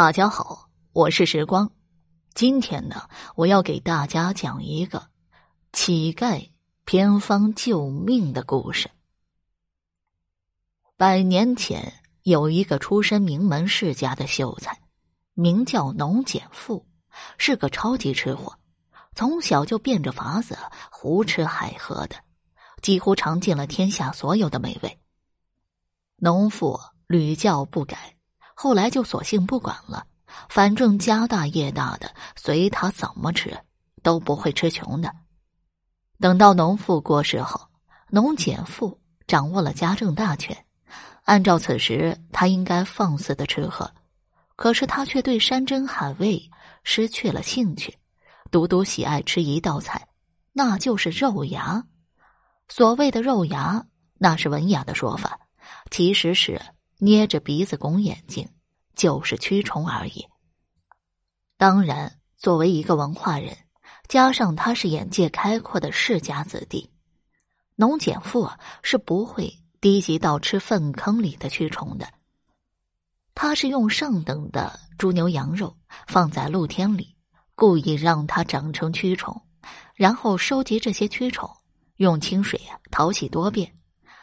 大家好，我是时光。今天呢，我要给大家讲一个乞丐偏方救命的故事。百年前，有一个出身名门世家的秀才，名叫农简富，是个超级吃货，从小就变着法子胡吃海喝的，几乎尝尽了天下所有的美味。农妇屡教不改。后来就索性不管了，反正家大业大的，随他怎么吃都不会吃穷的。等到农妇过世后，农减富掌握了家政大权，按照此时他应该放肆的吃喝，可是他却对山珍海味失去了兴趣，独独喜爱吃一道菜，那就是肉芽。所谓的肉芽，那是文雅的说法，其实是。捏着鼻子拱眼睛，就是蛆虫而已。当然，作为一个文化人，加上他是眼界开阔的世家子弟，农简富是不会低级到吃粪坑里的蛆虫的。他是用上等的猪牛羊肉放在露天里，故意让它长成蛆虫，然后收集这些蛆虫，用清水啊淘洗多遍。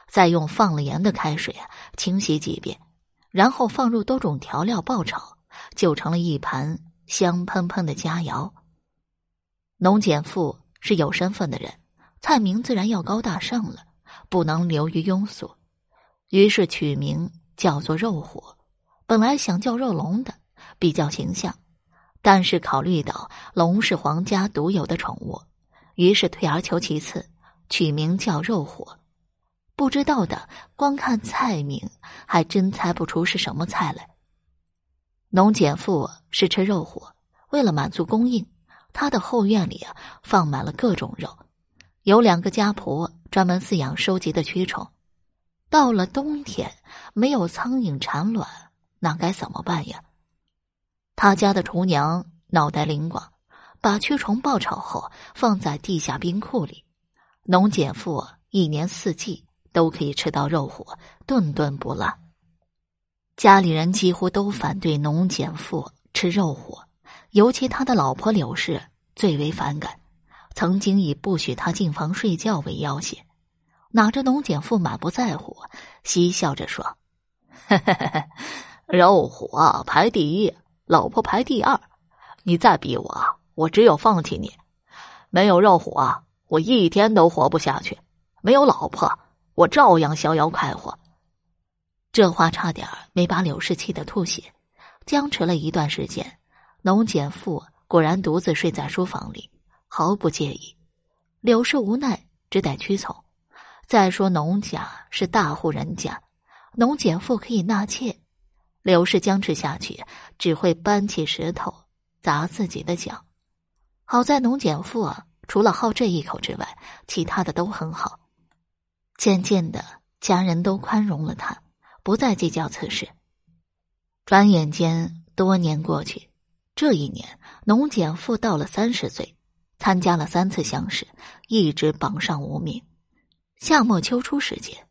再用放了盐的开水清洗几遍，然后放入多种调料爆炒，就成了一盘香喷喷的佳肴。农简富是有身份的人，菜名自然要高大上了，不能流于庸俗，于是取名叫做肉火。本来想叫肉龙的，比较形象，但是考虑到龙是皇家独有的宠物，于是退而求其次，取名叫肉火。不知道的，光看菜名还真猜不出是什么菜来。农简富是吃肉虎，为了满足供应，他的后院里啊放满了各种肉，有两个家仆专门饲养收集的蛆虫。到了冬天，没有苍蝇产卵，那该怎么办呀？他家的厨娘脑袋灵光，把蛆虫爆炒后放在地下冰库里，农简富一年四季。都可以吃到肉火，顿顿不落。家里人几乎都反对农简富吃肉火，尤其他的老婆柳氏最为反感，曾经以不许他进房睡觉为要挟。哪知农简富满不在乎，嬉笑着说：“肉火排第一，老婆排第二。你再逼我，我只有放弃你。没有肉虎啊，我一天都活不下去。没有老婆。”我照样逍遥快活。这话差点没把柳氏气得吐血。僵持了一段时间，农简富果然独自睡在书房里，毫不介意。柳氏无奈，只得屈从。再说农家是大户人家，农简富可以纳妾。柳氏僵持下去，只会搬起石头砸自己的脚。好在农简富啊，除了好这一口之外，其他的都很好。渐渐的，家人都宽容了他，不再计较此事。转眼间，多年过去，这一年，农简富到了三十岁，参加了三次乡试，一直榜上无名。夏末秋初时节，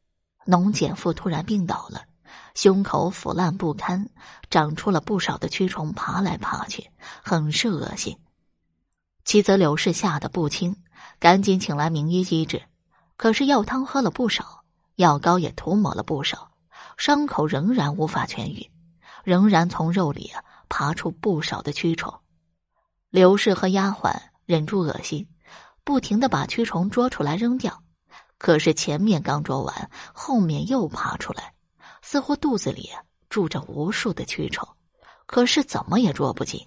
农简富突然病倒了，胸口腐烂不堪，长出了不少的蛆虫，爬来爬去，很是恶心。妻子柳氏吓得不轻，赶紧请来名医医治。可是药汤喝了不少，药膏也涂抹了不少，伤口仍然无法痊愈，仍然从肉里爬出不少的蛆虫。刘氏和丫鬟忍住恶心，不停的把蛆虫捉出来扔掉。可是前面刚捉完，后面又爬出来，似乎肚子里住着无数的蛆虫，可是怎么也捉不进。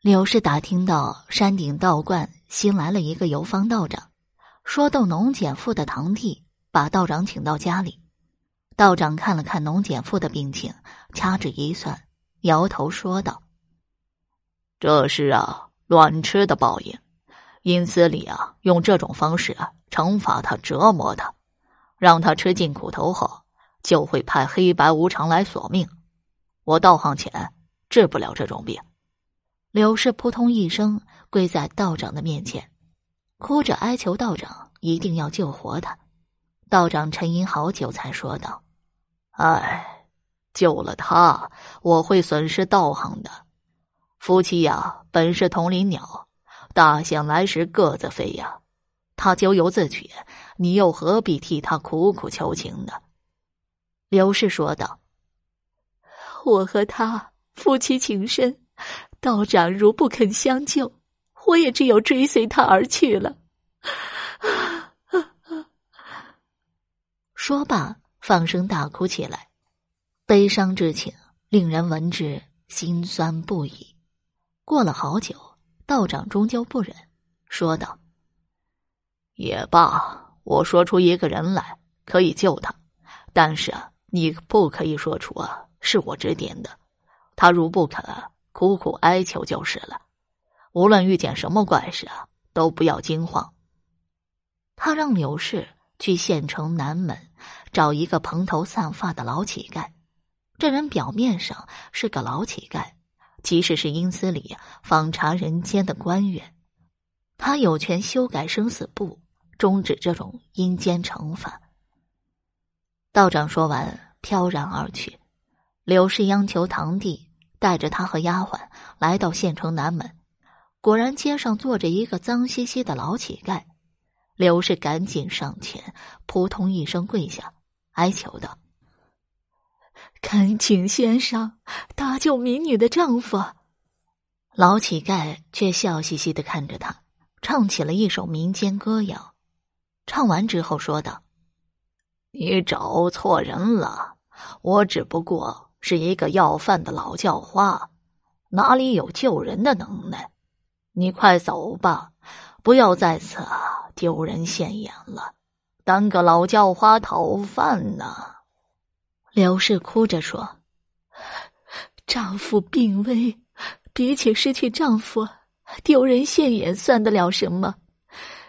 刘氏打听到山顶道观新来了一个游方道长。说逗农检富的堂弟把道长请到家里，道长看了看农检富的病情，掐指一算，摇头说道：“这是啊，乱吃的报应。阴司里啊，用这种方式啊惩罚他，折磨他，让他吃尽苦头后，就会派黑白无常来索命。我道行浅，治不了这种病。”柳氏扑通一声跪在道长的面前。哭着哀求道长一定要救活他，道长沉吟好久才说道：“哎，救了他，我会损失道行的。夫妻呀，本是同林鸟，大象来时各自飞呀。他咎由自取，你又何必替他苦苦求情呢？”刘氏说道：“我和他夫妻情深，道长如不肯相救，我也只有追随他而去了。”说罢，放声大哭起来，悲伤之情令人闻之心酸不已。过了好久，道长终究不忍，说道：“也罢，我说出一个人来，可以救他，但是你不可以说出啊，是我指点的。他如不肯，苦苦哀求就是了。无论遇见什么怪事啊，都不要惊慌。”他让柳氏去县城南门找一个蓬头散发的老乞丐。这人表面上是个老乞丐。其实是阴司里访查人间的官员，他有权修改生死簿，终止这种阴间惩罚。道长说完，飘然而去。柳氏央求堂弟带着他和丫鬟来到县城南门，果然街上坐着一个脏兮兮的老乞丐。柳氏赶紧上前，扑通一声跪下，哀求道。恳请先生搭救民女的丈夫。老乞丐却笑嘻嘻的看着他，唱起了一首民间歌谣。唱完之后说道：“你找错人了，我只不过是一个要饭的老叫花，哪里有救人的能耐？你快走吧，不要在此丢人现眼了，当个老叫花讨饭呢。”刘氏哭着说：“丈夫病危，比起失去丈夫，丢人现眼算得了什么？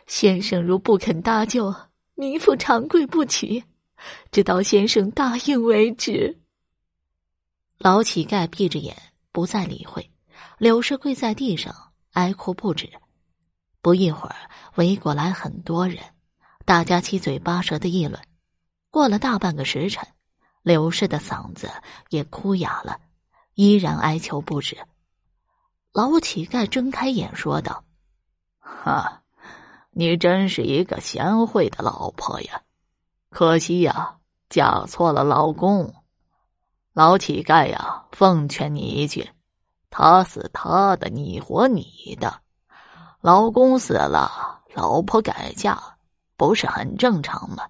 先生如不肯搭救，民妇长跪不起，直到先生答应为止。”老乞丐闭着眼，不再理会。柳氏跪在地上哀哭不止。不一会儿，围过来很多人，大家七嘴八舌的议论。过了大半个时辰。刘氏的嗓子也哭哑了，依然哀求不止。老乞丐睁开眼说道：“哈，你真是一个贤惠的老婆呀！可惜呀，嫁错了老公。老乞丐呀，奉劝你一句：他死他的，你活你的。老公死了，老婆改嫁，不是很正常吗？”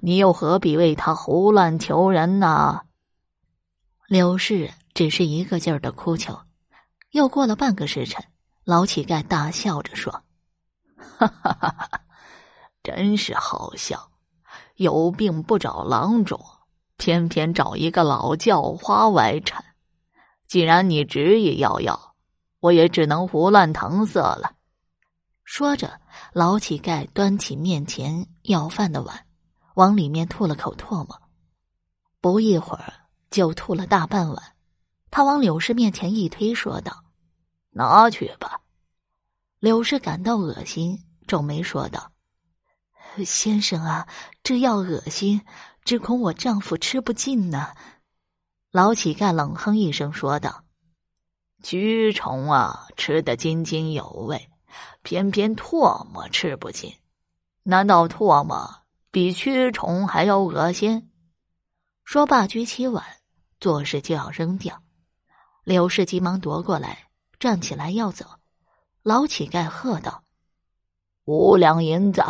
你又何必为他胡乱求人呢？柳氏只是一个劲儿的哭求。又过了半个时辰，老乞丐大笑着说：“哈哈哈哈真是好笑！有病不找郎中，偏偏找一个老叫花外缠。既然你执意要要，我也只能胡乱搪塞了。”说着，老乞丐端起面前要饭的碗。往里面吐了口唾沫，不一会儿就吐了大半碗。他往柳氏面前一推，说道：“拿去吧。”柳氏感到恶心，皱眉说道：“先生啊，这药恶心，只恐我丈夫吃不进呢。”老乞丐冷哼一声，说道：“蛆虫啊，吃得津津有味，偏偏唾沫吃不进。难道唾沫？”比蛆虫还要恶心。说罢，举起碗，做事就要扔掉。柳氏急忙夺过来，站起来要走。老乞丐喝道：“五两银子，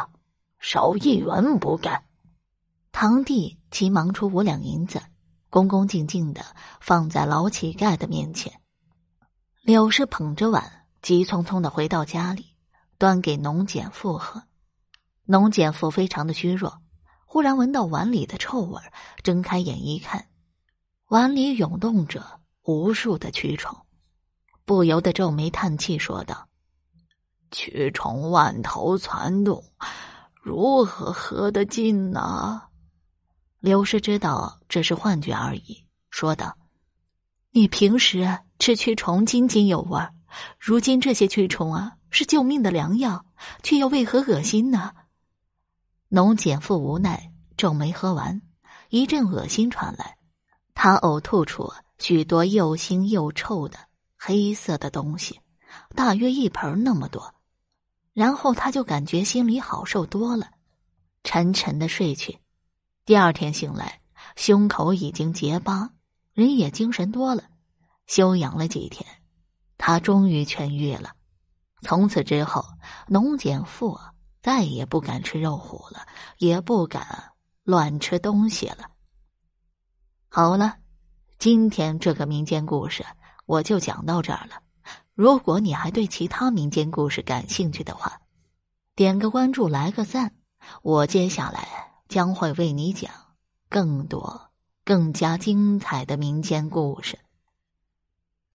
少一文不干！”堂弟急忙出五两银子，恭恭敬敬的放在老乞丐的面前。柳氏捧着碗，急匆匆的回到家里，端给农简父喝。农简父非常的虚弱，忽然闻到碗里的臭味，睁开眼一看，碗里涌动着无数的蛆虫，不由得皱眉叹气，说道：“蛆虫万头攒动，如何喝得尽呢？”刘氏知道这是幻觉而已，说道：“你平时吃蛆虫津津有味，如今这些蛆虫啊是救命的良药，却又为何恶心呢？”农简父无奈，皱眉喝完，一阵恶心传来，他呕吐出许多又腥又臭的黑色的东西，大约一盆那么多。然后他就感觉心里好受多了，沉沉的睡去。第二天醒来，胸口已经结疤，人也精神多了。休养了几天，他终于痊愈了。从此之后，农减妇再也不敢吃肉虎了，也不敢乱吃东西了。好了，今天这个民间故事我就讲到这儿了。如果你还对其他民间故事感兴趣的话，点个关注，来个赞，我接下来将会为你讲更多、更加精彩的民间故事。